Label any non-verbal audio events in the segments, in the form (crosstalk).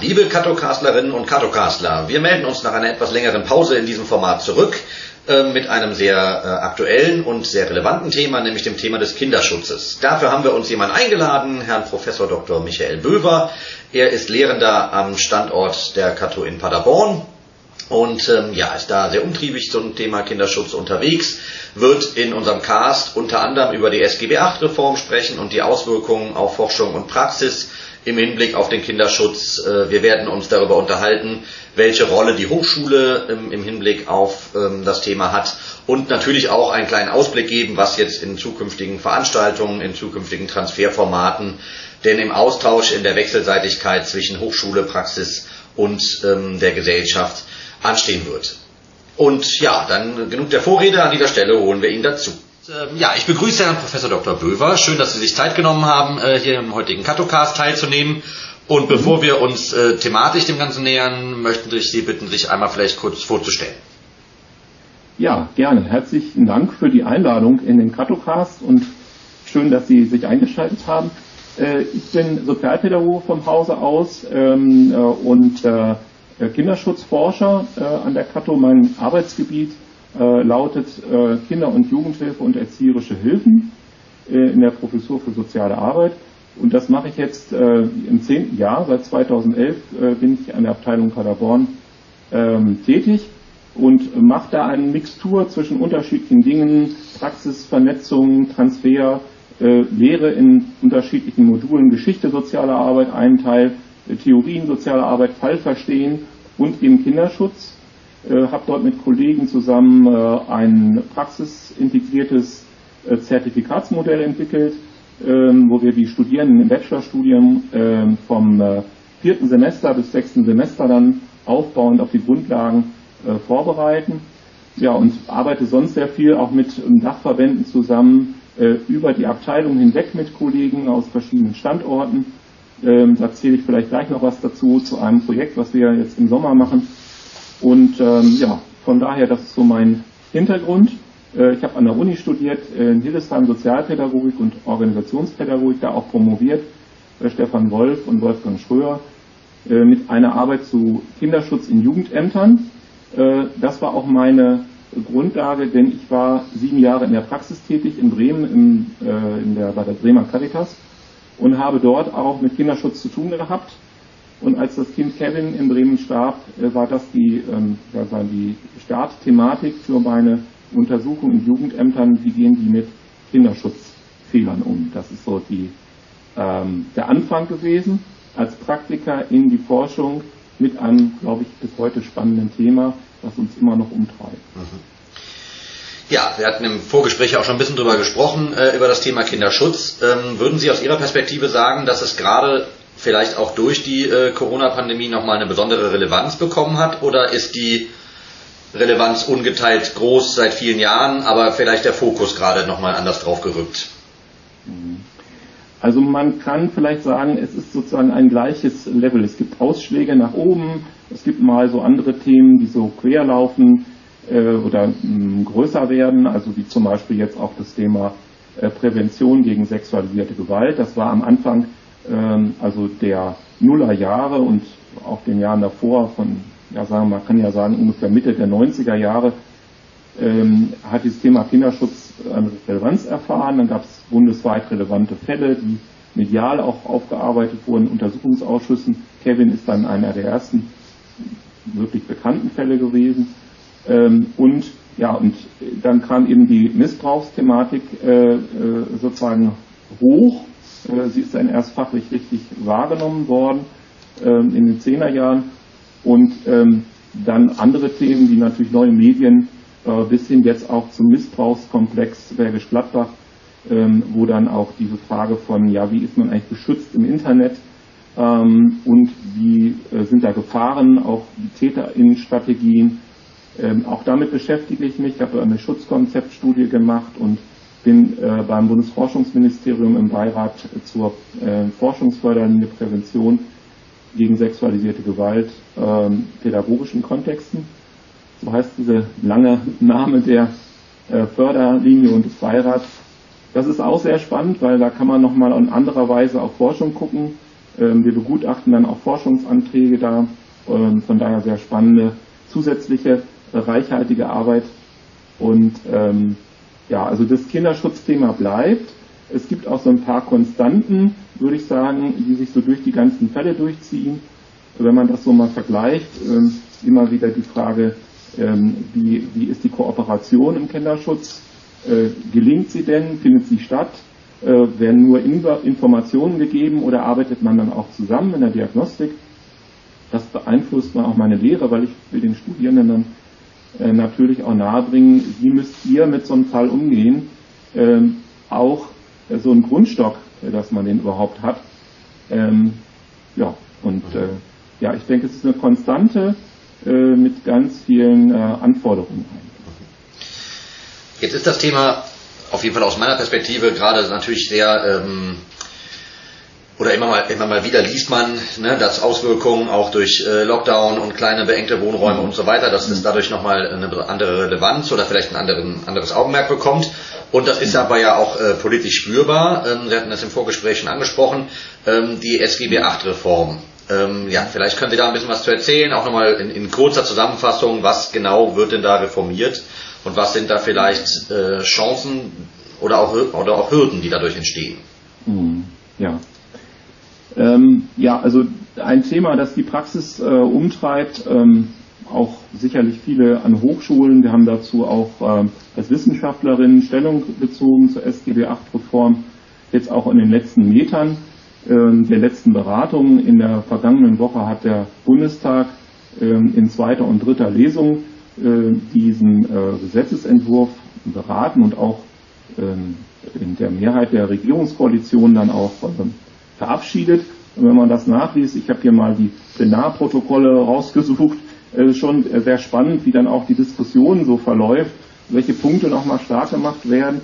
liebe Katokastlerinnen und Katokastler, wir melden uns nach einer etwas längeren Pause in diesem Format zurück äh, mit einem sehr äh, aktuellen und sehr relevanten Thema, nämlich dem Thema des Kinderschutzes. Dafür haben wir uns jemanden eingeladen, Herrn Professor Dr. Michael Böver. Er ist Lehrender am Standort der Kato in Paderborn und ähm, ja, ist da sehr umtriebig zum Thema Kinderschutz unterwegs, wird in unserem Cast unter anderem über die SGB VIII-Reform sprechen und die Auswirkungen auf Forschung und Praxis im Hinblick auf den Kinderschutz. Äh, wir werden uns darüber unterhalten, welche Rolle die Hochschule im Hinblick auf ähm, das Thema hat und natürlich auch einen kleinen Ausblick geben, was jetzt in zukünftigen Veranstaltungen, in zukünftigen Transferformaten, denn im Austausch, in der Wechselseitigkeit zwischen Hochschule, Praxis und ähm, der Gesellschaft anstehen wird. Und ja, dann genug der Vorrede, an dieser Stelle holen wir ihn dazu. Ähm, ja, ich begrüße Herrn Professor Dr. Böver. Schön, dass Sie sich Zeit genommen haben, äh, hier im heutigen Katocast teilzunehmen. Und bevor wir uns äh, thematisch dem Ganzen nähern, möchten ich Sie bitten, sich einmal vielleicht kurz vorzustellen. Ja, gerne. Herzlichen Dank für die Einladung in den Katocast und schön, dass Sie sich eingeschaltet haben. Äh, ich bin Sozialpädagoge vom Hause aus ähm, und Kinderschutzforscher an der Kato. Mein Arbeitsgebiet äh, lautet äh, Kinder- und Jugendhilfe und erzieherische Hilfen äh, in der Professur für soziale Arbeit. Und das mache ich jetzt äh, im zehnten Jahr. Seit 2011 äh, bin ich an der Abteilung Paderborn ähm, tätig und mache da eine Mixtur zwischen unterschiedlichen Dingen, Praxisvernetzung, Transfer, äh, Lehre in unterschiedlichen Modulen, Geschichte sozialer Arbeit, einen Teil, Theorien sozialer Arbeit, Fallverstehen und eben Kinderschutz. Äh, habe dort mit Kollegen zusammen äh, ein praxisintegriertes äh, Zertifikatsmodell entwickelt, ähm, wo wir die Studierenden im Bachelorstudium ähm, vom vierten Semester bis sechsten Semester dann aufbauend auf die Grundlagen vorbereiten. Ja, und arbeite sonst sehr viel auch mit ähm, Dachverbänden zusammen, über die Abteilung hinweg mit Kollegen aus verschiedenen Standorten. Da erzähle ich vielleicht gleich noch was dazu, zu einem Projekt, was wir jetzt im Sommer machen, und ähm, ja, von daher, das ist so mein Hintergrund. Äh, ich habe an der Uni studiert, äh, in Hildesheim Sozialpädagogik und Organisationspädagogik, da auch promoviert, bei Stefan Wolf und Wolfgang Schröer, äh, mit einer Arbeit zu Kinderschutz in Jugendämtern. Äh, das war auch meine Grundlage, denn ich war sieben Jahre in der Praxis tätig in Bremen im, äh, in der, bei der Bremer Caritas und habe dort auch mit Kinderschutz zu tun gehabt und als das Kind Kevin in Bremen starb, äh, war das die, ähm, die Startthematik für meine Untersuchung in Jugendämtern, wie gehen die mit Kinderschutzfehlern um. Das ist so die, ähm, der Anfang gewesen, als Praktiker in die Forschung mit einem, glaube ich, bis heute spannenden Thema, was uns immer noch umtreibt. Mhm. Ja, wir hatten im Vorgespräch auch schon ein bisschen drüber gesprochen, äh, über das Thema Kinderschutz. Ähm, würden Sie aus Ihrer Perspektive sagen, dass es gerade vielleicht auch durch die äh, Corona-Pandemie nochmal eine besondere Relevanz bekommen hat? Oder ist die Relevanz ungeteilt groß seit vielen Jahren, aber vielleicht der Fokus gerade nochmal anders drauf gerückt? Also man kann vielleicht sagen, es ist sozusagen ein gleiches Level. Es gibt Ausschläge nach oben, es gibt mal so andere Themen, die so quer laufen äh, oder mh, mm, größer werden, also wie zum Beispiel jetzt auch das Thema äh, Prävention gegen sexualisierte Gewalt. Das war am Anfang ähm, also der Nullerjahre und auch den Jahren davor, von, ja, sagen, man kann ja sagen, ungefähr Mitte der 90er Jahre, ähm, hat dieses Thema Kinderschutz eine Relevanz erfahren. Dann gab es bundesweit relevante Fälle, die medial auch aufgearbeitet wurden, Untersuchungsausschüssen. Kevin ist dann einer der ersten wirklich bekannten Fälle gewesen. Ähm, und ja, und dann kam eben die Missbrauchsthematik äh, äh, sozusagen hoch sie ist dann erst fachlich richtig wahrgenommen worden ähm, in den Zehnerjahren und ähm, dann andere Themen, die natürlich neue Medien äh, bis hin jetzt auch zum Missbrauchskomplex Bergisch Gladbach, ähm, wo dann auch diese Frage von, ja, wie ist man eigentlich geschützt im Internet und wie äh, sind da Gefahren, auch die TäterInnen-Strategien. auch damit beschäftige ich mich. Ich habe eine Schutzkonzeptstudie gemacht und bin äh, beim Bundesforschungsministerium im Beirat zur äh, forschungsfördernden Prävention gegen sexualisierte Gewalt äh, pädagogischen Kontexten. So heißt dieser lange Name der äh, Förderlinie und des Beirats. Das ist auch sehr spannend, weil da kann man nochmal in anderer Weise auf Forschung gucken. Ähm, wir begutachten dann auch Forschungsanträge da, ähm, von daher sehr spannende zusätzliche reichhaltige Arbeit. Und ähm, ja, also das Kinderschutzthema bleibt. Es gibt auch so ein paar Konstanten, würde ich sagen, die sich so durch die ganzen Fälle durchziehen. Wenn man das so mal vergleicht, ähm, immer wieder die Frage, ähm, wie, wie ist die Kooperation im Kinderschutz? Äh, gelingt sie denn? Findet sie statt? Äh, werden nur Informationen gegeben oder arbeitet man dann auch zusammen in der Diagnostik? Das beeinflusst man auch meine Lehre, weil ich will den Studierenden dann äh, natürlich auch nahebringen, wie müsst ihr mit so einem Fall umgehen. Ähm, auch äh, so ein Grundstock, äh, dass man den überhaupt hat. Ähm, ja, und äh, ja, ich denke, es ist eine Konstante äh, mit ganz vielen Anforderungen. Jetzt ist das Thema auf jeden Fall aus meiner Perspektive gerade natürlich sehr ähm, oder immer mal, immer mal wieder liest man, ne, dass Auswirkungen auch durch äh, Lockdown und kleine beengte Wohnräume und so weiter, dass es dadurch nochmal eine andere Relevanz oder vielleicht ein anderen, anderes Augenmerk bekommt. Und das ist aber ja auch äh, politisch spürbar. Ähm, Sie hatten das im Vorgespräch schon angesprochen, ähm, die SGB 8 Reform. Ähm, ja, vielleicht können Sie da ein bisschen was zu erzählen, auch nochmal in, in kurzer Zusammenfassung, was genau wird denn da reformiert und was sind da vielleicht äh, Chancen oder auch, oder auch Hürden, die dadurch entstehen? Mhm. Ja, ähm, also ein Thema, das die Praxis äh, umtreibt, ähm, auch sicherlich viele an Hochschulen. Wir haben dazu auch ähm, als Wissenschaftlerin Stellung bezogen zur SGB VIII-Reform, jetzt auch in den letzten Metern ähm, der letzten Beratungen. In der vergangenen Woche hat der Bundestag ähm, in zweiter und dritter Lesung äh, diesen äh, Gesetzesentwurf beraten und auch ähm, in der Mehrheit der Regierungskoalition dann auch verabschiedet. Und wenn man das nachliest, ich habe hier mal die Plenarprotokolle rausgesucht, äh, schon sehr spannend, wie dann auch die Diskussion so verläuft, welche Punkte nochmal stark gemacht werden.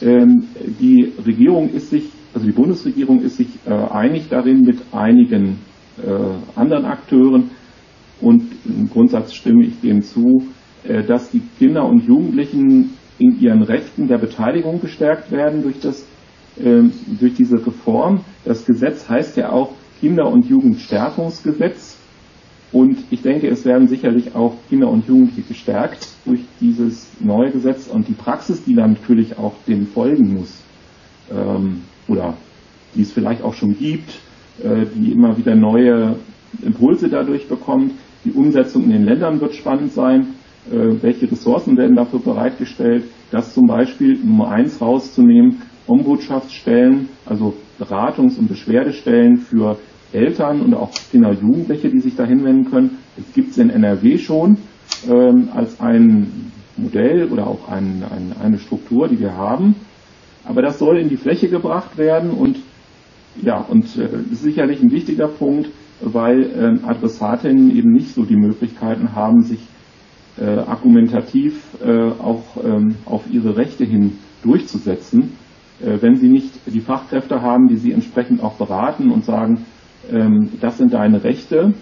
Ähm, die Regierung ist sich, also die Bundesregierung ist sich äh, einig darin mit einigen äh, anderen Akteuren und im Grundsatz stimme ich dem zu, äh, dass die Kinder und Jugendlichen in ihren Rechten der Beteiligung gestärkt werden durch das durch diese Reform. Das Gesetz heißt ja auch Kinder- und Jugendstärkungsgesetz. Und ich denke, es werden sicherlich auch Kinder und Jugendliche gestärkt durch dieses neue Gesetz und die Praxis, die dann natürlich auch dem folgen muss, ähm, oder die es vielleicht auch schon gibt, äh, die immer wieder neue Impulse dadurch bekommt. Die Umsetzung in den Ländern wird spannend sein. Äh, welche Ressourcen werden dafür bereitgestellt? Das zum Beispiel Nummer eins rauszunehmen, Ombudschaftsstellen, also Beratungs- und Beschwerdestellen für Eltern und auch Kinder und Jugendliche, die sich da hinwenden können. Das gibt es in NRW schon ähm, als ein Modell oder auch ein, ein, eine Struktur, die wir haben. Aber das soll in die Fläche gebracht werden und ja, und äh, ist sicherlich ein wichtiger Punkt, weil äh, Adressatinnen eben nicht so die Möglichkeiten haben, sich äh, argumentativ äh, auch ähm, auf ihre Rechte hin durchzusetzen. Äh, wenn sie nicht die Fachkräfte haben, die sie entsprechend auch beraten und sagen, ähm, das sind deine Rechte,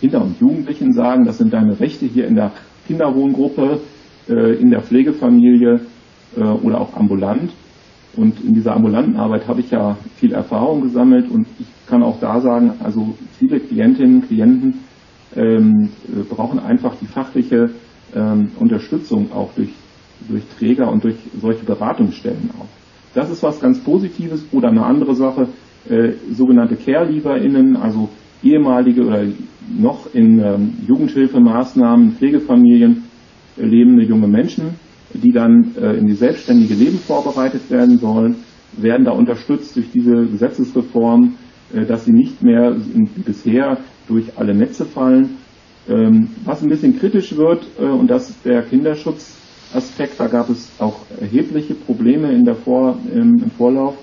Kinder und Jugendlichen sagen, das sind deine Rechte hier in der Kinderwohngruppe, äh, in der Pflegefamilie äh, oder auch ambulant. Und in dieser ambulanten Arbeit habe ich ja viel Erfahrung gesammelt und ich kann auch da sagen, also viele Klientinnen und Klienten ähm, brauchen einfach die fachliche ähm, Unterstützung auch durch, durch Träger und durch solche Beratungsstellen auch. Das ist was ganz Positives oder eine andere Sache, äh, sogenannte Care-LieferInnen, also ehemalige oder noch in ähm, Jugendhilfemaßnahmen, Pflegefamilien äh, lebende junge Menschen, die dann äh, in die selbstständige Leben vorbereitet werden sollen, werden da unterstützt durch diese Gesetzesreform, äh, dass sie nicht mehr wie bisher durch alle Netze fallen. Ähm, was ein bisschen kritisch wird, äh, und das der Kinderschutz Aspekt. Da gab es auch erhebliche Probleme in der Vor, im, Vorlauf.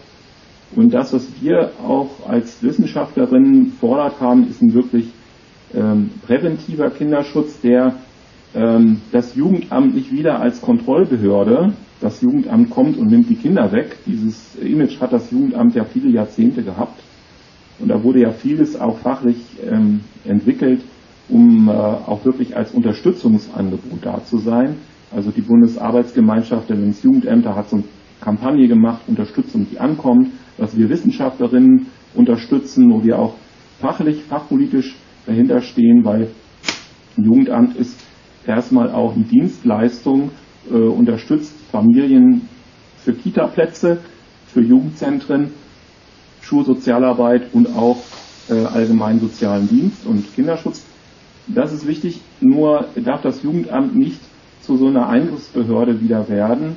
Und das, was wir auch als Wissenschaftlerinnen fordert haben, ist ein wirklich ähm, präventiver Kinderschutz, der ähm, das Jugendamt nicht wieder als Kontrollbehörde, das Jugendamt kommt und nimmt die Kinder weg. Dieses Image hat das Jugendamt ja viele Jahrzehnte gehabt. Und da wurde ja vieles auch fachlich ähm, entwickelt, um äh, auch wirklich als Unterstützungsangebot da zu sein. Also die Bundesarbeitsgemeinschaft der Landesjugendämter hat so eine Kampagne gemacht, Unterstützung, die ankommt, was wir Wissenschaftlerinnen unterstützen, wo wir auch fachlich, fachpolitisch dahinter stehen, weil ein Jugendamt ist erstmal auch eine Dienstleistung, äh, unterstützt Familien für Kita-Plätze, für Jugendzentren, Schulsozialarbeit und auch äh, allgemeinen sozialen Dienst und Kinderschutz. Das ist wichtig, nur darf das Jugendamt nicht zu so einer Eingriffsbehörde wieder werden.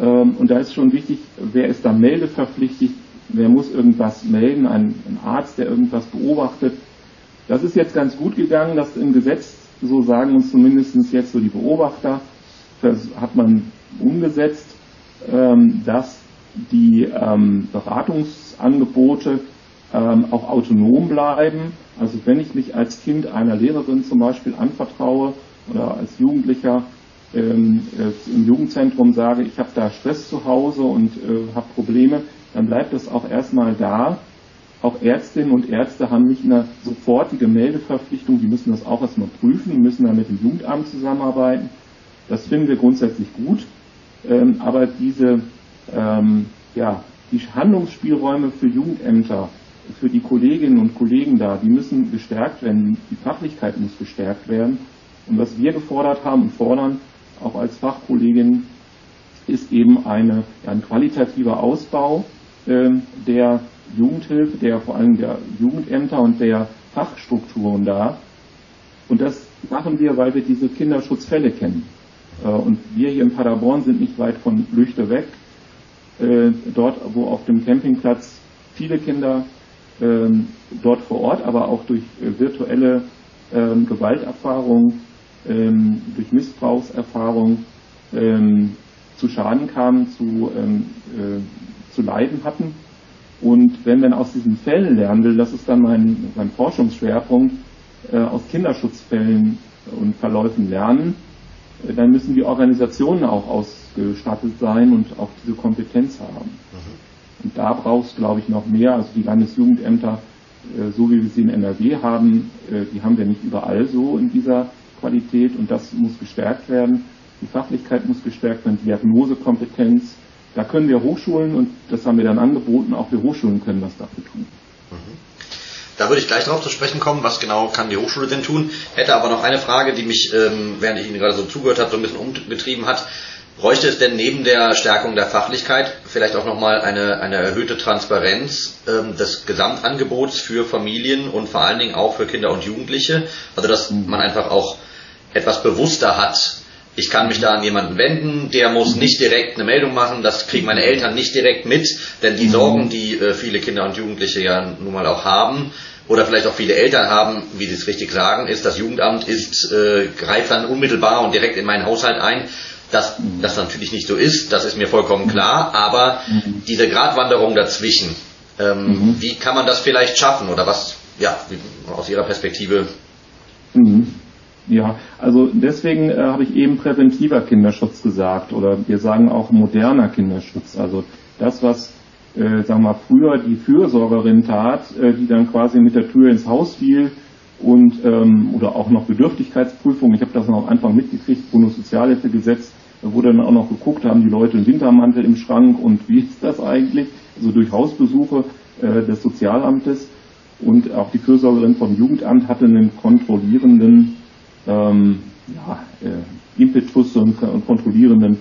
Ähm, und da ist schon wichtig, wer ist da meldeverpflichtet, wer muss irgendwas melden, ein, ein Arzt, der irgendwas beobachtet. Das ist jetzt ganz gut gegangen, dass im Gesetz, so sagen uns zumindest jetzt so die Beobachter, hat man umgesetzt, ähm, dass die ähm, Beratungsangebote auch autonom bleiben. Also wenn ich mich als Kind einer Lehrerin zum Beispiel anvertraue oder als Jugendlicher ähm, äh, im Jugendzentrum sage, ich habe da Stress zu Hause und äh, habe Probleme, dann bleibt das auch erstmal da. Auch Ärztinnen und Ärzte haben nicht eine sofortige Meldeverpflichtung, die müssen das auch erstmal prüfen, die müssen dann mit dem Jugendamt zusammenarbeiten. Das finden wir grundsätzlich gut. Ähm, aber diese, ähm, ja, die Handlungsspielräume für Jugendämter, für die Kolleginnen und Kollegen da, die müssen gestärkt werden, die Fachlichkeit muss gestärkt werden. Und was wir gefordert haben und fordern, auch als Fachkollegin, ist eben eine, ein qualitativer Ausbau äh, der Jugendhilfe, der vor allem der Jugendämter und der Fachstrukturen da. Und das machen wir, weil wir diese Kinderschutzfälle kennen. Äh, und wir hier in Paderborn sind nicht weit von Lüchte weg. Äh, dort, wo auf dem Campingplatz viele Kinder ähm, dort vor Ort, aber auch durch äh, virtuelle ähm, Gewalterfahrungen ähm, durch Missbrauchserfahrung ähm, zu Schaden kamen, zu, ähm, äh, zu leiden hatten. Und wenn man aus diesen Fällen lernen will, das ist dann mein, mein Forschungsschwerpunkt, äh, aus Kinderschutzfällen und Verläufen lernen, äh, dann müssen die Organisationen auch ausgestattet sein und auch diese Kompetenz haben. Mhm. Und da braucht es, glaube ich, noch mehr. Also die Landesjugendämter, äh, so wie wir sie in NRW haben, äh, die haben wir nicht überall so in dieser Qualität und das muss gestärkt werden. Die Fachlichkeit muss gestärkt werden, die Diagnosekompetenz. Da können wir Hochschulen, und das haben wir dann angeboten, auch wir Hochschulen können was dafür tun. Da würde ich gleich darauf zu sprechen kommen, was genau kann die Hochschule denn tun. Hätte aber noch eine Frage, die mich, ähm, während ich Ihnen gerade so zugehört habe, so ein bisschen umgetrieben hat. Bräuchte es denn neben der Stärkung der Fachlichkeit vielleicht auch nochmal eine, eine erhöhte Transparenz ähm, des Gesamtangebots für Familien und vor allen Dingen auch für Kinder und Jugendliche? Also dass mhm. man einfach auch etwas bewusster hat. Ich kann mich da an jemanden wenden, der muss mhm. nicht direkt eine Meldung machen, das kriegen meine Eltern nicht direkt mit, denn die mhm. Sorgen, die äh, viele Kinder und Jugendliche ja nun mal auch haben, oder vielleicht auch viele Eltern haben, wie sie es richtig sagen, ist, das Jugendamt ist, äh, greift dann unmittelbar und direkt in meinen Haushalt ein dass das natürlich nicht so ist, das ist mir vollkommen klar, aber diese Gratwanderung dazwischen, ähm, mhm. wie kann man das vielleicht schaffen oder was, ja, aus Ihrer Perspektive? Mhm. Ja, also deswegen äh, habe ich eben präventiver Kinderschutz gesagt oder wir sagen auch moderner Kinderschutz. Also das, was äh, sagen wir früher die Fürsorgerin tat, äh, die dann quasi mit der Tür ins Haus fiel und ähm, oder auch noch Bedürftigkeitsprüfung. Ich habe das noch am Anfang mitgekriegt, Bundessozialhilfegesetz da wurde dann auch noch geguckt, haben die Leute einen Wintermantel im Schrank und wie ist das eigentlich? Also durch Hausbesuche äh, des Sozialamtes und auch die Fürsorgerin vom Jugendamt hatte einen kontrollierenden ähm, ja, äh, Impetus und, und kontrollierenden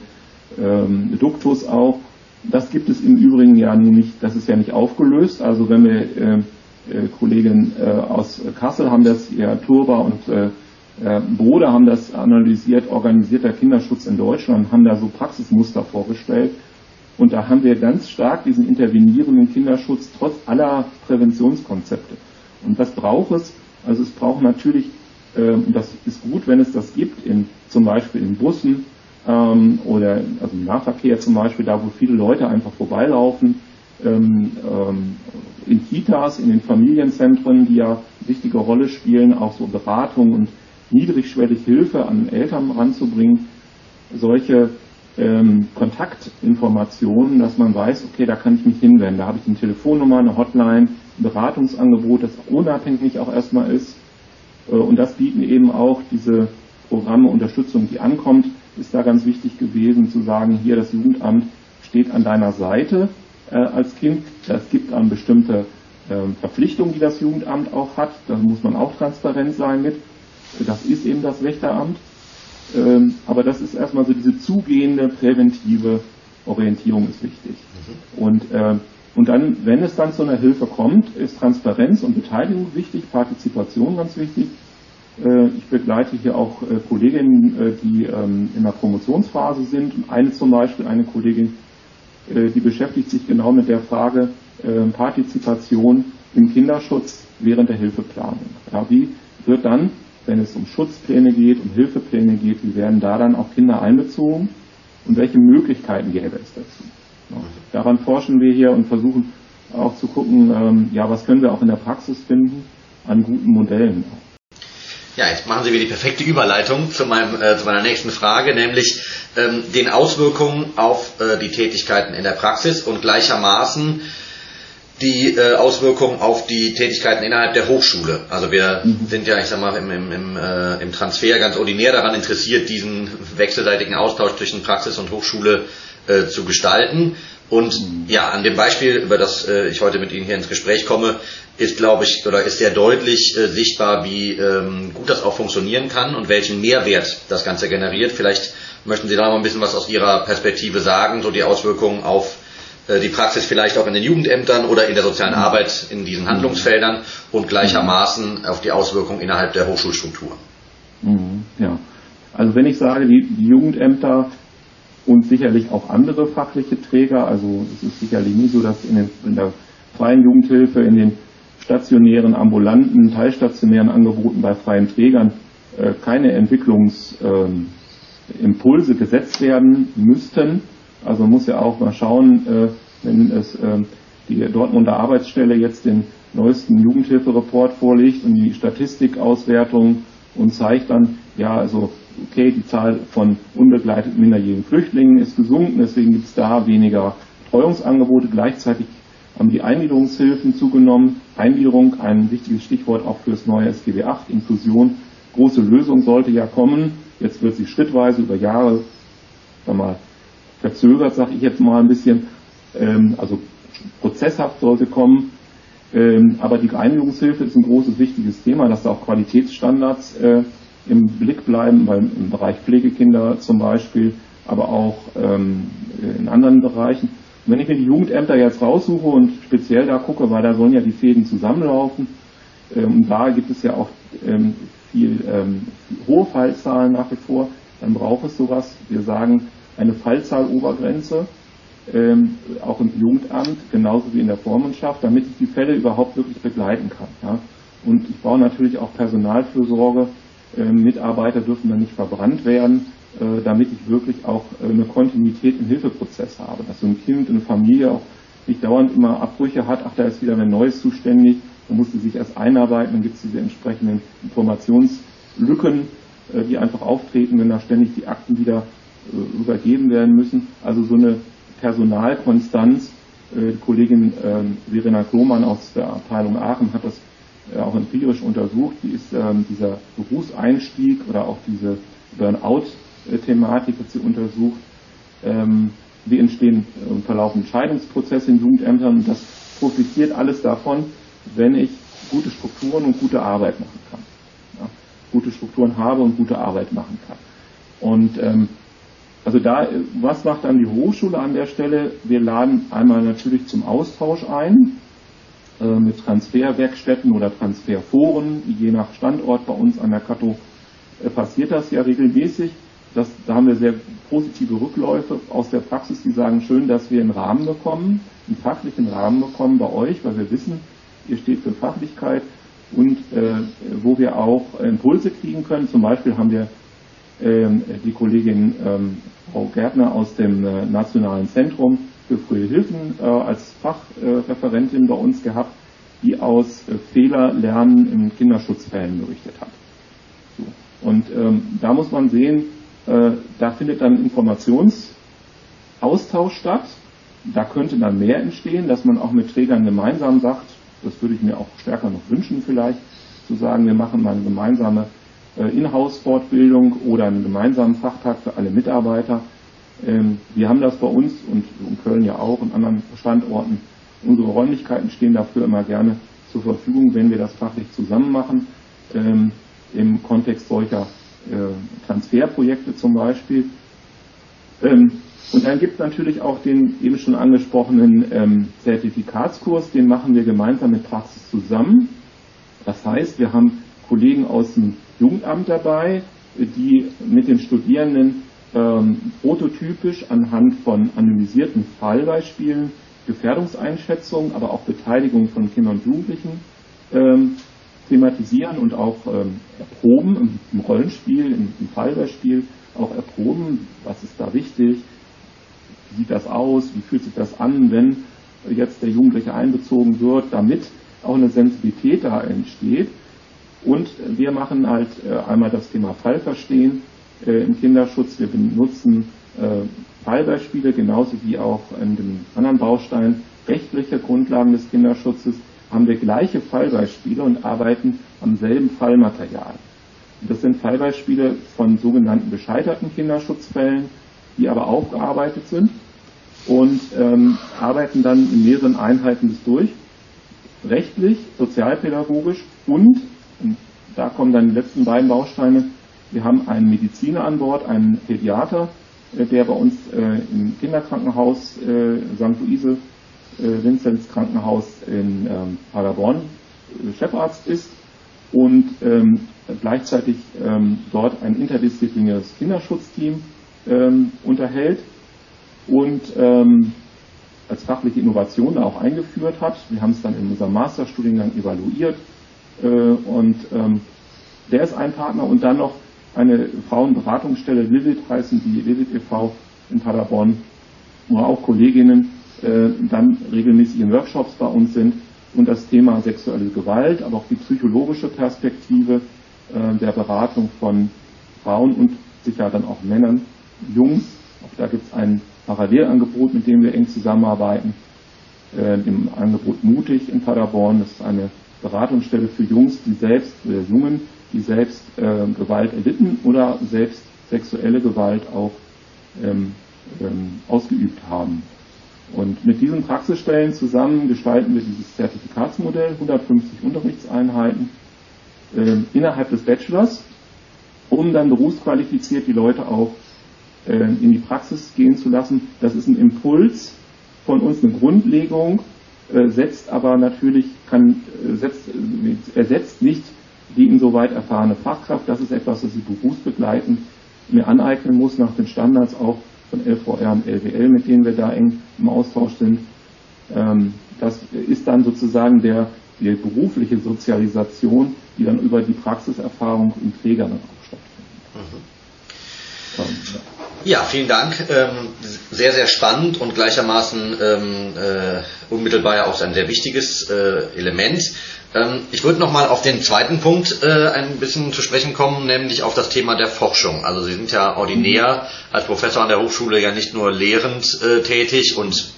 ähm, Duktus auch. Das gibt es im Übrigen ja nun nicht, das ist ja nicht aufgelöst. Also wenn wir äh, äh, Kollegen äh, aus Kassel haben das ja Turba und äh, Bode haben das analysiert, organisierter Kinderschutz in Deutschland, haben da so Praxismuster vorgestellt. Und da haben wir ganz stark diesen intervenierenden Kinderschutz trotz aller Präventionskonzepte. Und was braucht es? Also es braucht natürlich, ähm, das ist gut, wenn es das gibt, in, zum Beispiel in Bussen ähm, oder also im Nahverkehr zum Beispiel, da wo viele Leute einfach vorbeilaufen, ähm, ähm, in Kitas, in den Familienzentren, die ja wichtige Rolle spielen, auch so Beratung und niedrigschwellig Hilfe an Eltern ranzubringen, solche ähm, Kontaktinformationen, dass man weiß, okay, da kann ich mich hinwenden, da habe ich eine Telefonnummer, eine Hotline, ein Beratungsangebot, das unabhängig auch erstmal ist. Äh, und das bieten eben auch diese Programme Unterstützung, die ankommt, ist da ganz wichtig gewesen zu sagen, hier das Jugendamt steht an deiner Seite äh, als Kind. Es gibt an bestimmte ähm, Verpflichtungen, die das Jugendamt auch hat. Da muss man auch transparent sein mit. Das ist eben das Wächteramt. Ähm, aber das ist erstmal so diese zugehende präventive Orientierung ist wichtig. Mhm. Und, äh, und dann, wenn es dann zu einer Hilfe kommt, ist Transparenz und Beteiligung wichtig, Partizipation ganz wichtig. Äh, ich begleite hier auch äh, Kolleginnen, äh, die ähm, in der Promotionsphase sind. Eine zum Beispiel, eine Kollegin, die beschäftigt sich genau mit der Frage äh, Partizipation im Kinderschutz während der Hilfeplanung. Ja, wie wird dann wenn es um Schutzpläne geht, um Hilfepläne geht, wie werden da dann auch Kinder einbezogen und welche Möglichkeiten gäbe es dazu. Daran forschen wir hier und versuchen auch zu gucken, ähm, ja, was können wir auch in der Praxis finden an guten Modellen. Ja, jetzt machen Sie mir die perfekte Überleitung zu, meinem, äh, zu meiner nächsten Frage, nämlich ähm, den Auswirkungen auf äh, die Tätigkeiten in der Praxis und gleichermaßen die äh, Auswirkungen auf die Tätigkeiten innerhalb der Hochschule. Also wir mhm. sind ja, ich sag mal, im, im, im, äh, im Transfer ganz ordinär daran interessiert, diesen wechselseitigen Austausch zwischen Praxis und Hochschule äh, zu gestalten. Und mhm. ja, an dem Beispiel, über das äh, ich heute mit Ihnen hier ins Gespräch komme, ist, glaube ich, oder ist sehr deutlich äh, sichtbar, wie ähm, gut das auch funktionieren kann und welchen Mehrwert das Ganze generiert. Vielleicht möchten Sie da noch ein bisschen was aus Ihrer Perspektive sagen, so die Auswirkungen auf äh, die Praxis vielleicht auch in den Jugendämtern oder in der sozialen mhm. Arbeit in diesen Handlungsfeldern und gleichermaßen auf die Auswirkungen innerhalb der Hochschulstruktur. Mhm, ja, also wenn ich sage, die Jugendämter und sicherlich auch andere fachliche Träger, also es ist sicherlich nie so, dass in, den, in der freien Jugendhilfe, in den stationären, ambulanten, teilstationären Angeboten bei freien Trägern äh, keine Entwicklungsimpulse äh, gesetzt werden müssten. Also man muss ja auch mal schauen, äh, wenn es äh, die Dortmunder Arbeitsstelle jetzt den neuesten Jugendhilfereport vorlegt und die Statistikauswertung und zeigt dann, ja, also okay, die Zahl von unbegleiteten minderjährigen Flüchtlingen ist gesunken, deswegen gibt es da weniger Treuungsangebote. Gleichzeitig haben die Eingliederungshilfen zugenommen. Eingliederung, ein wichtiges Stichwort auch für das neue SGB VIII, Inklusion. Große Lösung sollte ja kommen. Jetzt wird sie schrittweise über Jahre sag mal, verzögert, sage ich jetzt mal ein bisschen, ähm, also prozesshaft sollte kommen. Ähm, aber die Einigungshilfe ist ein großes, wichtiges Thema, dass da auch Qualitätsstandards äh, im Blick bleiben, beim, im Bereich Pflegekinder zum Beispiel, aber auch ähm, in anderen Bereichen. Und wenn ich mir die Jugendämter jetzt raussuche und speziell da gucke, weil da sollen ja die Fäden zusammenlaufen, ähm, da gibt es ja auch ähm, viel ähm, hohe Fallzahlen nach wie vor, dann braucht es sowas. Wir sagen, eine Fallzahlobergrenze, ähm, auch im Jugendamt, genauso wie in der Vormundschaft, damit ich die Fälle überhaupt wirklich begleiten kann. Ja. Und ich brauche natürlich auch Personalfürsorge. Äh, Mitarbeiter dürfen dann nicht verbrannt werden, äh, damit ich wirklich auch äh, eine Kontinuität im Hilfeprozess habe. Dass so ein Kind, eine Familie auch nicht dauernd immer Abbrüche hat, ach, da ist wieder ein Neues zuständig, da muss sie sich erst einarbeiten, dann gibt es diese entsprechenden Informationslücken, die einfach auftreten, wenn da ständig die Akten wieder übergeben werden müssen. Also so eine Personalkonstanz. Die Kollegin ähm, Verena Klomann aus der Abteilung Aachen hat das auch empirisch untersucht. Die ist ähm, dieser Berufseinstieg oder auch diese Burnout-Thematik hat sie untersucht. Ähm, wie entstehen und verlaufen Entscheidungsprozesse in Jugendämtern und das profitiert alles davon, wenn ich gute Strukturen und gute Arbeit machen kann. Ja, gute Strukturen habe und gute Arbeit machen kann. Und ähm, also da, was macht dann die Hochschule an der Stelle? Wir laden einmal natürlich zum Austausch ein äh, mit Transferwerkstätten oder Transferforen, je nach Standort bei uns an der Kato äh, passiert das ja regelmäßig. Das, da haben wir sehr positive Rückläufe aus der Praxis, die sagen, schön, dass wir einen Rahmen bekommen, einen fachlichen Rahmen bekommen bei euch, weil wir wissen, ihr steht für Fachlichkeit und äh, wo wir auch Impulse kriegen können. Zum Beispiel haben wir ähm, die Kollegin ähm, Frau Gärtner aus dem äh, Nationalen Zentrum für frühe Hilfen äh, als Fachreferentin bei uns gehabt, die aus äh, Fehlerlernen in Kinderschutzfällen berichtet hat. Und ähm, da muss man sehen, da findet dann Informationsaustausch statt. Da könnte dann mehr entstehen, dass man auch mit Trägern gemeinsam sagt, das würde ich mir auch stärker noch wünschen vielleicht, zu sagen, wir machen mal eine gemeinsame äh, Inhouse-Fortbildung oder einen gemeinsamen Fachtag für alle Mitarbeiter. Ähm, wir haben das bei uns und in Köln ja auch und anderen Standorten Unsere Räumlichkeiten stehen dafür immer gerne zur Verfügung, wenn wir das fachlich zusammen machen, ähm, im Kontext solcher äh, Transferprojekte zum Beispiel. Ähm, und dann gibt es natürlich auch den eben schon angesprochenen Zertifikatskurs, den machen wir gemeinsam mit Praxis zusammen. Das heißt, wir haben Kollegen aus dem Jugendamt dabei, die mit den Studierenden ähm, prototypisch anhand von anonymisierten Fallbeispielen Gefährdungseinschätzung, aber auch Beteiligung von Kindern und Jugendlichen ähm, thematisieren und auch ähm, erproben im, im Rollenspiel, im, im Fallbeispiel auch erproben, was ist da wichtig, wie sieht das aus, wie fühlt sich das an, wenn jetzt der Jugendliche einbezogen wird, damit auch eine Sensibilität da entsteht. Und wir machen halt äh, einmal das Thema Fallverstehen äh, im Kinderschutz. Wir benutzen äh, Fallbeispiele, genauso wie auch in dem anderen Baustein rechtliche Grundlagen des Kinderschutzes, haben wir gleiche Fallbeispiele und arbeiten am selben Fallmaterial. Das sind Fallbeispiele von sogenannten gescheiterten Kinderschutzfällen, die aber aufgearbeitet sind und ähm, arbeiten dann in mehreren Einheiten bis durch, rechtlich, sozialpädagogisch und, und da kommen dann die letzten beiden Bausteine, wir haben einen Mediziner an Bord, einen Pädiater, äh, der bei uns äh, im Kinderkrankenhaus äh, St. Luise Vinzenz Krankenhaus in ähm, Paderborn Chefarzt ist und ähm, gleichzeitig ähm, dort ein interdisziplinäres Kinderschutzteam unterhält und als fachliche Innovation auch eingeführt hat. Wir haben es dann in unserem Masterstudiengang evaluiert und der ist ein Partner und dann noch eine Frauenberatungsstelle, Vivid heißen die, Vivid e.V. in Paderborn, wo auch Kolleginnen äh, dann regelmäßig in Workshops bei uns sind und das Thema sexuelle Gewalt, aber auch die psychologische Perspektive äh, der Beratung von Frauen und sicher dann auch Männern, Jungs. Auch da gibt es ein Parallelangebot, mit dem wir eng zusammenarbeiten. Äh, Im Angebot Mutig in Paderborn, das ist eine Beratungsstelle für Jungs, die selbst, oder Jungen, die selbst äh, Gewalt erlitten oder selbst sexuelle Gewalt auch ähm, ähm, ausgeübt haben. Und mit diesen Praxisstellen zusammen gestalten wir dieses Zertifikatsmodell, 150 Unterrichtseinheiten äh, innerhalb des Bachelors, um dann berufsqualifiziert die Leute auch äh, in die Praxis gehen zu lassen. Das ist ein Impuls von uns, eine Grundlegung, äh, setzt aber natürlich, kann, äh, setzt, äh, ersetzt nicht die insoweit erfahrene Fachkraft. Das ist etwas, das sie berufsbegleitend mir aneignen muss nach den Standards auch von LVR und LWL, mit denen wir da eng im Austausch sind. Ähm, das ist dann sozusagen der, die berufliche Sozialisation, die dann über die Praxiserfahrung im Träger dann auch stattfindet. Mhm. Ja, vielen Dank. Ähm, sehr, sehr spannend und gleichermaßen ähm, äh, unmittelbar ja auch ein sehr wichtiges äh, Element. Ähm, ich würde nochmal auf den zweiten Punkt äh, ein bisschen zu sprechen kommen, nämlich auf das Thema der Forschung. Also Sie sind ja ordinär als Professor an der Hochschule ja nicht nur lehrend tätig und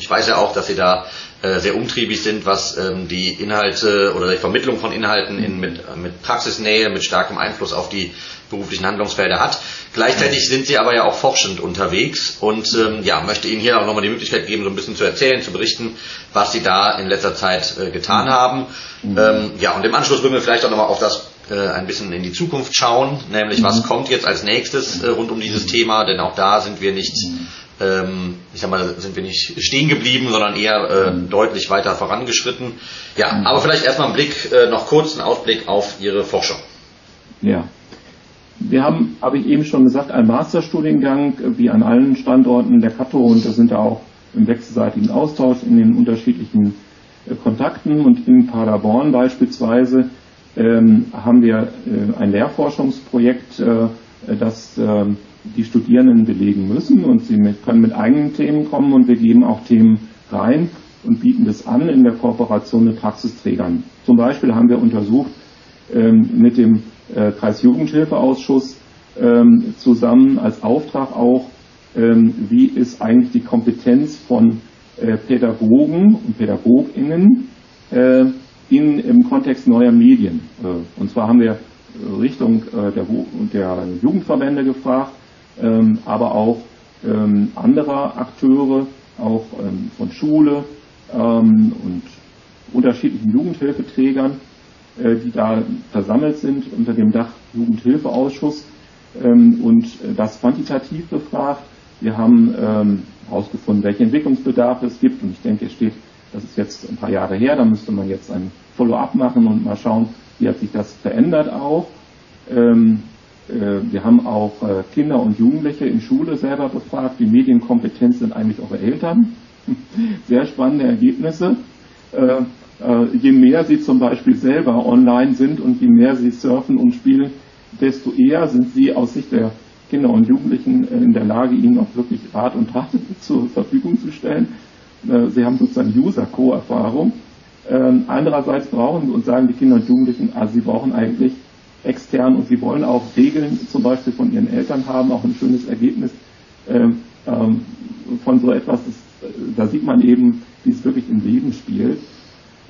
ich weiß ja auch, dass Sie da sehr umtriebig sind, was die Inhalte oder die Vermittlung von Inhalten in, mit, mit Praxisnähe, mit starkem Einfluss auf die beruflichen Handlungsfelder hat. Gleichzeitig sind Sie aber ja auch forschend unterwegs und ähm, ja, möchte Ihnen hier auch nochmal die Möglichkeit geben, so ein bisschen zu erzählen, zu berichten, was Sie da in letzter Zeit äh, getan haben. Mhm. Ähm, ja, und im Anschluss würden wir vielleicht auch nochmal auf das äh, ein bisschen in die Zukunft schauen, nämlich mhm. was kommt jetzt als nächstes äh, rund um dieses Thema, denn auch da sind wir nicht mhm. ähm, ich sag mal, sind wir nicht stehen geblieben, sondern eher äh, mhm. deutlich weiter vorangeschritten. Ja, mhm. aber vielleicht erstmal einen Blick, äh, noch kurz einen Ausblick auf Ihre Forschung. Ja, wir haben, habe ich eben schon gesagt, einen Masterstudiengang wie an allen Standorten der Kato. Und da sind da auch im wechselseitigen Austausch in den unterschiedlichen äh, Kontakten. Und in Paderborn beispielsweise ähm, haben wir äh, ein Lehrforschungsprojekt, äh, das äh, die Studierenden belegen müssen. Und sie mit, können mit eigenen Themen kommen und wir geben auch Themen rein und bieten das an in der Kooperation mit Praxisträgern. Zum Beispiel haben wir untersucht ähm, mit dem äh, Kreisjugendhilfeausschuss ähm, zusammen als Auftrag auch, ähm, wie ist eigentlich die Kompetenz von äh, Pädagogen und PädagogInnen äh, in, im Kontext neuer Medien. Äh, und zwar haben wir Richtung äh, der, der, Jugendverbände gefragt, ähm, aber auch ähm, anderer Akteure, auch ähm, von Schule, ähm, und unterschiedlichen Jugendhilfeträgern, die da versammelt sind unter dem Dach Jugendhilfeausschuss ähm, und das quantitativ befragt. Wir haben herausgefunden, ähm, welche Entwicklungsbedarfe es gibt und ich denke, es steht, das ist jetzt ein paar Jahre her, da müsste man jetzt ein Follow-up machen und mal schauen, wie hat sich das verändert auch. Ähm, äh, wir haben auch äh, Kinder und Jugendliche in Schule selber befragt, wie medienkompetent sind eigentlich eure Eltern. (laughs) Sehr spannende Ergebnisse. Äh, je mehr sie zum Beispiel selber online sind und je mehr sie surfen und spielen, desto eher sind sie aus Sicht der Kinder und Jugendlichen in der Lage, ihnen auch wirklich Rat und Tat (laughs) zur Verfügung zu stellen. Sie haben sozusagen User-Co-Erfahrung. Ähm, andererseits brauchen und sagen die Kinder und Jugendlichen, also sie brauchen eigentlich extern und sie wollen auch Regeln zum Beispiel von ihren Eltern haben, auch ein schönes Ergebnis ähm, ähm, von so etwas, da sieht man eben, wie es wirklich im Leben spielt.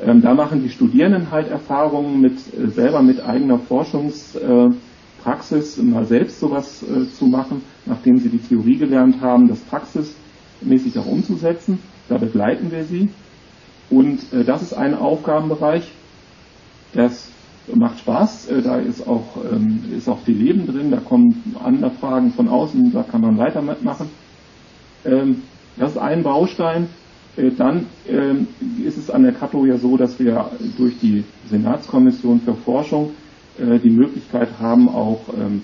Ähm, da machen die Studierenden halt Erfahrungen mit äh, selber mit eigener Forschungspraxis, äh, mal selbst sowas äh, zu machen, nachdem sie die Theorie gelernt haben, das praxismäßig auch umzusetzen. Da begleiten wir sie. Und äh, das ist ein Aufgabenbereich, das macht Spaß, äh, da ist auch, ähm, ist auch viel Leben drin, da kommen andere Fragen von außen, da kann man weiter mitmachen. Ähm, das ist ein Baustein. Äh, dann ähm, ist es an der Kato ja so, dass wir durch die Senatskommission für Forschung äh, die Möglichkeit haben, auch ähm,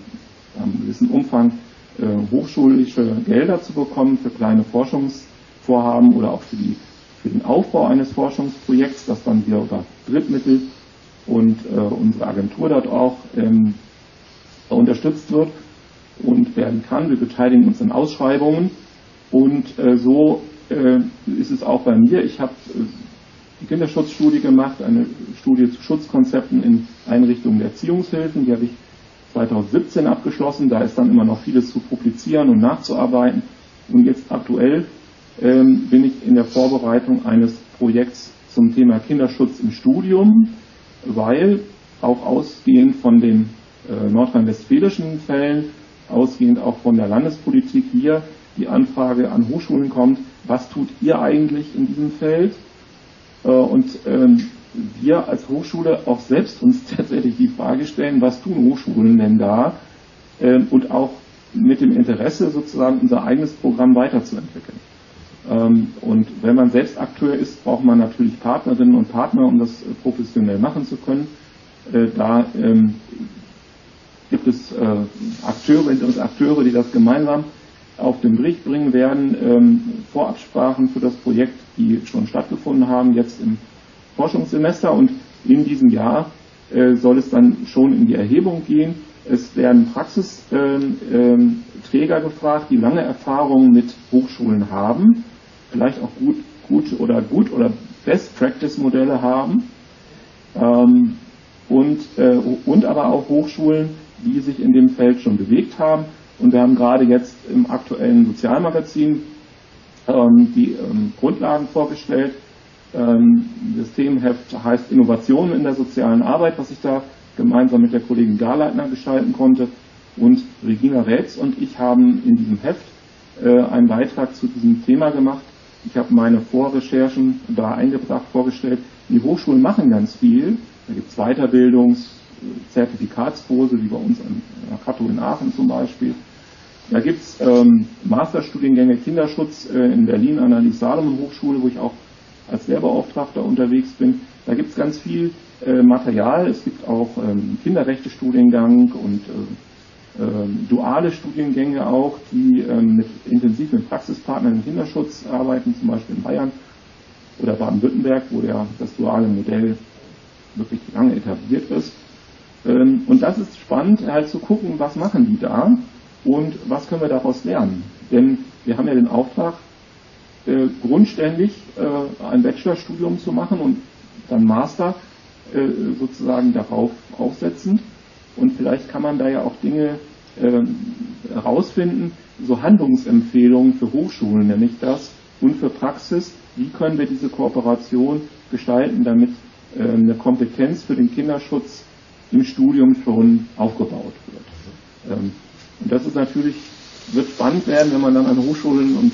einem gewissen Umfang äh, hochschulische Gelder zu bekommen für kleine Forschungsvorhaben oder auch für, die, für den Aufbau eines Forschungsprojekts, das dann wieder über Drittmittel und äh, unsere Agentur dort auch ähm, unterstützt wird und werden kann. Wir beteiligen uns an Ausschreibungen und äh, so ist es auch bei mir. Ich habe äh, die Kinderschutzstudie gemacht, eine Studie zu Schutzkonzepten in Einrichtungen der Erziehungshilfen. Die habe ich 2017 abgeschlossen. Da ist dann immer noch vieles zu publizieren und nachzuarbeiten. Und jetzt aktuell ähm, bin ich in der Vorbereitung eines Projekts zum Thema Kinderschutz im Studium weil auch ausgehend von den äh, nordrhein-westfälischen Fällen, ausgehend auch von der Landespolitik hier die Anfrage an Hochschulen kommt, was tut ihr eigentlich in diesem Feld? Äh, und ähm, wir als Hochschule auch selbst uns (laughs) tatsächlich die Frage stellen, was tun Hochschulen denn da? Ähm, und auch mit dem Interesse sozusagen unser eigenes Programm weiterzuentwickeln. Ähm, und wenn man selbst Akteur ist, braucht man natürlich Partnerinnen und Partner, um das äh, professionell machen zu können. Äh, da gibt es Akteure und Akteure, die das gemeinsam auf den Bericht bringen werden. Ähm, Vorabsprachen für das Projekt, die schon stattgefunden haben, jetzt im Forschungssemester. Und in diesem Jahr soll es dann schon in die Erhebung gehen. Es werden Praxisträger gefragt, die lange Erfahrungen mit Hochschulen haben vielleicht auch gut, gut oder gut oder Best Practice Modelle haben ähm, und, äh, und aber auch Hochschulen, die sich in dem Feld schon bewegt haben. Und wir haben gerade jetzt im aktuellen Sozialmagazin ähm, die ähm, Grundlagen vorgestellt. Ähm, das Themenheft heißt Innovation in der sozialen Arbeit, was ich da gemeinsam mit der Kollegin Garleitner gestalten konnte. Und Regina Rätz und ich haben in diesem Heft äh, einen Beitrag zu diesem Thema gemacht, ich habe meine Vorrecherchen da eingebracht, vorgestellt. Die Hochschulen machen ganz viel. Da gibt es Weiterbildungs-, Zertifikatskurse, wie bei uns an der Kato in Aachen zum Beispiel. Da gibt es ähm, Masterstudiengänge Kinderschutz äh, in Berlin an der Lies-Salomon-Hochschule, wo ich auch als Lehrbeauftragter unterwegs bin. Da gibt es ganz viel äh, Material. Es gibt auch ähm, Kinderrechte-Studiengang und äh, ähm, duale Studiengänge auch, die ähm, mit intensiv mit Praxispartnern im Kinderschutz arbeiten, zum Beispiel in Bayern oder Baden-Württemberg, wo der, das duale Modell wirklich lange etabliert ist. Ähm, und das ist spannend, halt zu gucken, was machen die da und was können wir daraus lernen. Denn wir haben ja den Auftrag, äh, grundständig äh, ein Bachelorstudium zu machen und dann Master äh, sozusagen darauf aufsetzend. Und vielleicht kann man da ja auch Dinge äh, herausfinden, so Handlungsempfehlungen für Hochschulen nenne ich das, und für Praxis, wie können wir diese Kooperation gestalten, damit äh, eine Kompetenz für den Kinderschutz im Studium schon aufgebaut wird. Ähm, und das ist natürlich, wird spannend werden, wenn man dann an Hochschulen und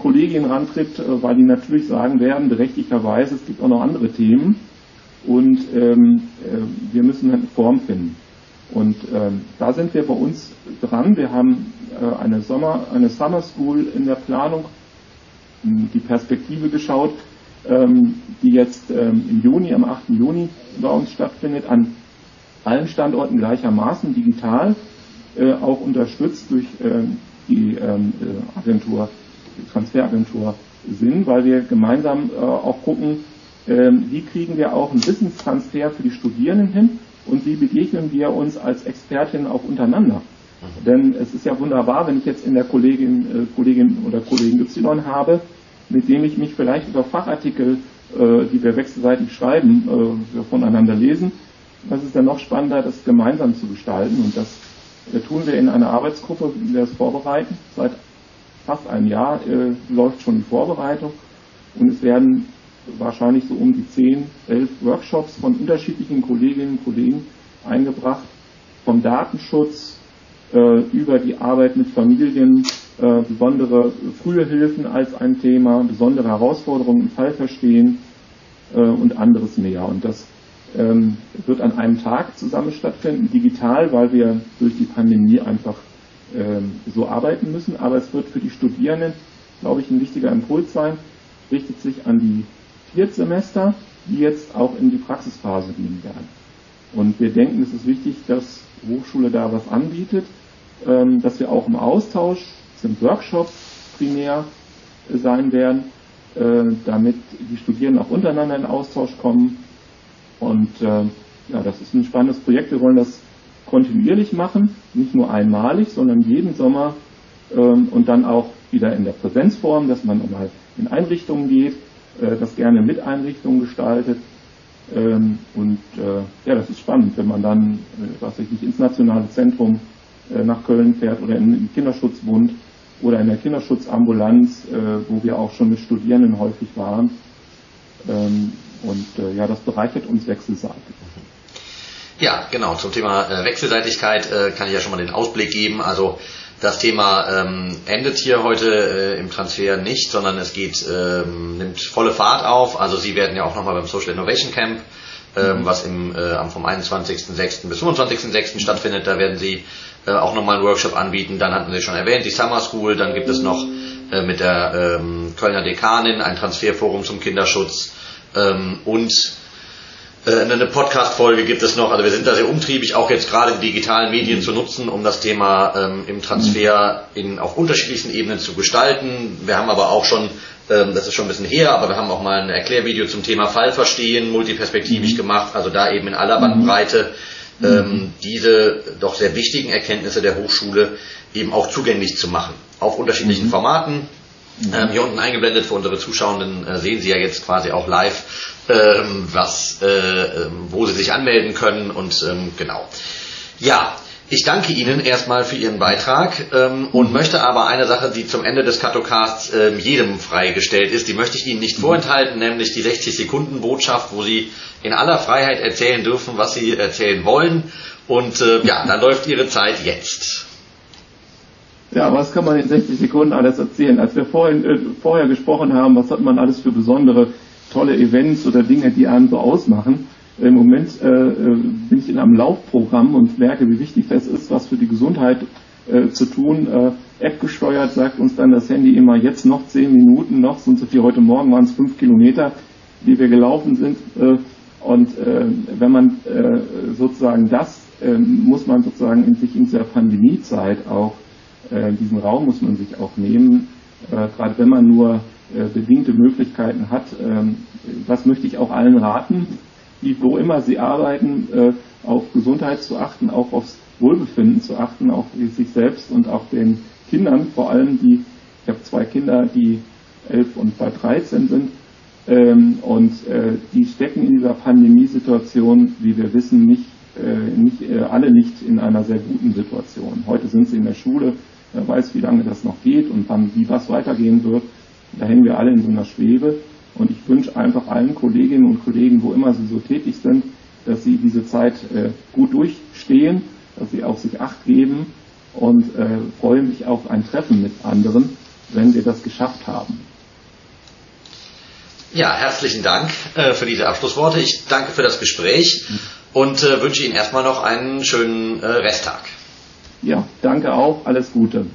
Kolleginnen rantritt, weil die natürlich sagen werden, berechtigterweise, es gibt auch noch andere Themen und ähm, wir müssen eine Form finden. Und ähm, da sind wir bei uns dran. Wir haben äh, eine, Sommer, eine Summer School in der Planung, die Perspektive geschaut, ähm, die jetzt ähm, im Juni, am 8. Juni bei uns stattfindet, an allen Standorten gleichermaßen digital, äh, auch unterstützt durch äh, die ähm, äh, Agentur, die Transferagentur Sinn, weil wir gemeinsam äh, auch gucken, ähm, wie kriegen wir auch einen Wissenstransfer für die Studierenden hin und wie begegnen wir uns als Expertinnen auch untereinander. Mhm. Denn es ist ja wunderbar, wenn ich jetzt in der Kollegin, äh, Kollegin oder Kollegen Y habe, mit dem ich mich vielleicht über Fachartikel, äh, die wir wechselseitig schreiben, äh, voneinander lesen. Das ist dann noch spannender, das gemeinsam zu gestalten. Und das tun wir in einer Arbeitsgruppe, die wir das vorbereiten. Seit fast einem Jahr äh, läuft schon die Vorbereitung. Und es werden wahrscheinlich so um die 10, 11 Workshops von unterschiedlichen Kolleginnen und Kollegen eingebracht, vom Datenschutz äh, über die Arbeit mit Familien, äh, besondere frühe Hilfen als ein Thema, besondere Herausforderungen im Fallverstehen äh, und anderes mehr. Und das ähm, wird an einem Tag zusammen stattfinden, digital, weil wir durch die Pandemie einfach ähm, so arbeiten müssen. Aber es wird für die Studierenden, glaube ich, ein wichtiger Impuls sein, richtet sich an die Viertsemester, die jetzt auch in die Praxisphase gehen werden. Und wir denken, es ist wichtig, dass Hochschule da was anbietet, ähm, dass wir auch im Austausch, sind Workshops primär sein werden, äh, damit die Studierenden auch untereinander in Austausch kommen. Und äh, ja, das ist ein spannendes Projekt. Wir wollen das kontinuierlich machen, nicht nur einmalig, sondern jeden Sommer ähm, und dann auch wieder in der Präsenzform, dass man mal in Einrichtungen geht, äh, das gerne mit Einrichtungen gestaltet. Ähm, und äh, ja, das ist spannend, wenn man dann, äh, was ich nicht, ins nationale Zentrum nach Köln fährt oder in den Kinderschutzbund oder in der Kinderschutzambulanz, wo wir auch schon mit Studierenden häufig waren. Ähm, und ja, das bereichert uns wechselseitig. Ja, genau. Zum Thema Wechselseitigkeit kann ich ja schon mal den Ausblick geben. Also das Thema ähm, endet hier heute äh, im Transfer nicht, sondern es geht, ähm, nimmt volle Fahrt auf. Also Sie werden ja auch nochmal beim Social Innovation Camp, ähm, mhm. was im, äh, vom 21.06. bis 25.06. stattfindet, da werden Sie äh, auch nochmal einen Workshop anbieten. Dann hatten Sie schon erwähnt, die Summer School. Dann gibt es noch äh, mit der ähm, Kölner Dekanin ein Transferforum zum Kinderschutz ähm, und äh, eine Podcast-Folge gibt es noch. Also wir sind da sehr umtriebig, auch jetzt gerade die digitalen Medien zu nutzen, um das Thema ähm, im Transfer in, auf unterschiedlichsten Ebenen zu gestalten. Wir haben aber auch schon, ähm, das ist schon ein bisschen her, aber wir haben auch mal ein Erklärvideo zum Thema Fallverstehen, multiperspektivisch mhm. gemacht, also da eben in aller Bandbreite mhm. ähm, diese doch sehr wichtigen Erkenntnisse der Hochschule eben auch zugänglich zu machen. Auf unterschiedlichen mhm. Formaten. Ähm, hier unten eingeblendet für unsere Zuschauenden äh, sehen Sie ja jetzt quasi auch live ähm, was, äh, ähm, wo Sie sich anmelden können und ähm, genau. Ja, ich danke Ihnen erstmal für Ihren Beitrag ähm, und möchte aber eine Sache, die zum Ende des Katocasts ähm, jedem freigestellt ist, die möchte ich Ihnen nicht vorenthalten, nämlich die 60 Sekunden Botschaft, wo Sie in aller Freiheit erzählen dürfen, was Sie erzählen wollen. Und äh, ja, dann läuft Ihre Zeit jetzt. Ja, was kann man in 60 Sekunden alles erzählen? Als wir vorhin, äh, vorher gesprochen haben, was hat man alles für besondere tolle Events oder Dinge, die einen so ausmachen. Im Moment äh, äh, bin ich in einem Laufprogramm und merke, wie wichtig das ist, was für die Gesundheit äh, zu tun. Äh, App gesteuert sagt uns dann das Handy immer jetzt noch zehn Minuten, noch sind so viel. Heute Morgen waren es fünf Kilometer, die wir gelaufen sind. Äh, und äh, wenn man sozusagen das muss man sozusagen in sich in dieser Pandemiezeit auch äh, diesen Raum muss man sich auch nehmen, äh, gerade wenn man nur äh, bedingte Möglichkeiten hat. Ähm, das möchte ich auch allen raten, die wo immer sie arbeiten, äh, auf Gesundheit zu achten, auch aufs Wohlbefinden zu achten, auch sich selbst und auch den Kindern, vor allem die, ich habe zwei Kinder, die elf und bei 13 sind, ähm, und äh, die stecken in dieser Pandemiesituation, wie wir wissen, nicht, nicht alle nicht in einer sehr guten Situation. Heute sind sie in der Schule, wer weiß, wie lange das noch geht und wann, wie was weitergehen wird. Da hängen wir alle in so einer Schwebe. Und ich wünsche einfach allen Kolleginnen und Kollegen, wo immer sie so tätig sind, dass sie diese Zeit äh, gut durchstehen, dass sie auf sich Acht geben und äh, freue mich auf ein Treffen mit anderen wenn wir das geschafft haben. Ja, herzlichen Dank äh, für diese Abschlussworte. Ich danke für das Gespräch und äh, wünsche Ihnen erstmal noch einen schönen äh, Resttag. Ja, danke auch. Alles Gute.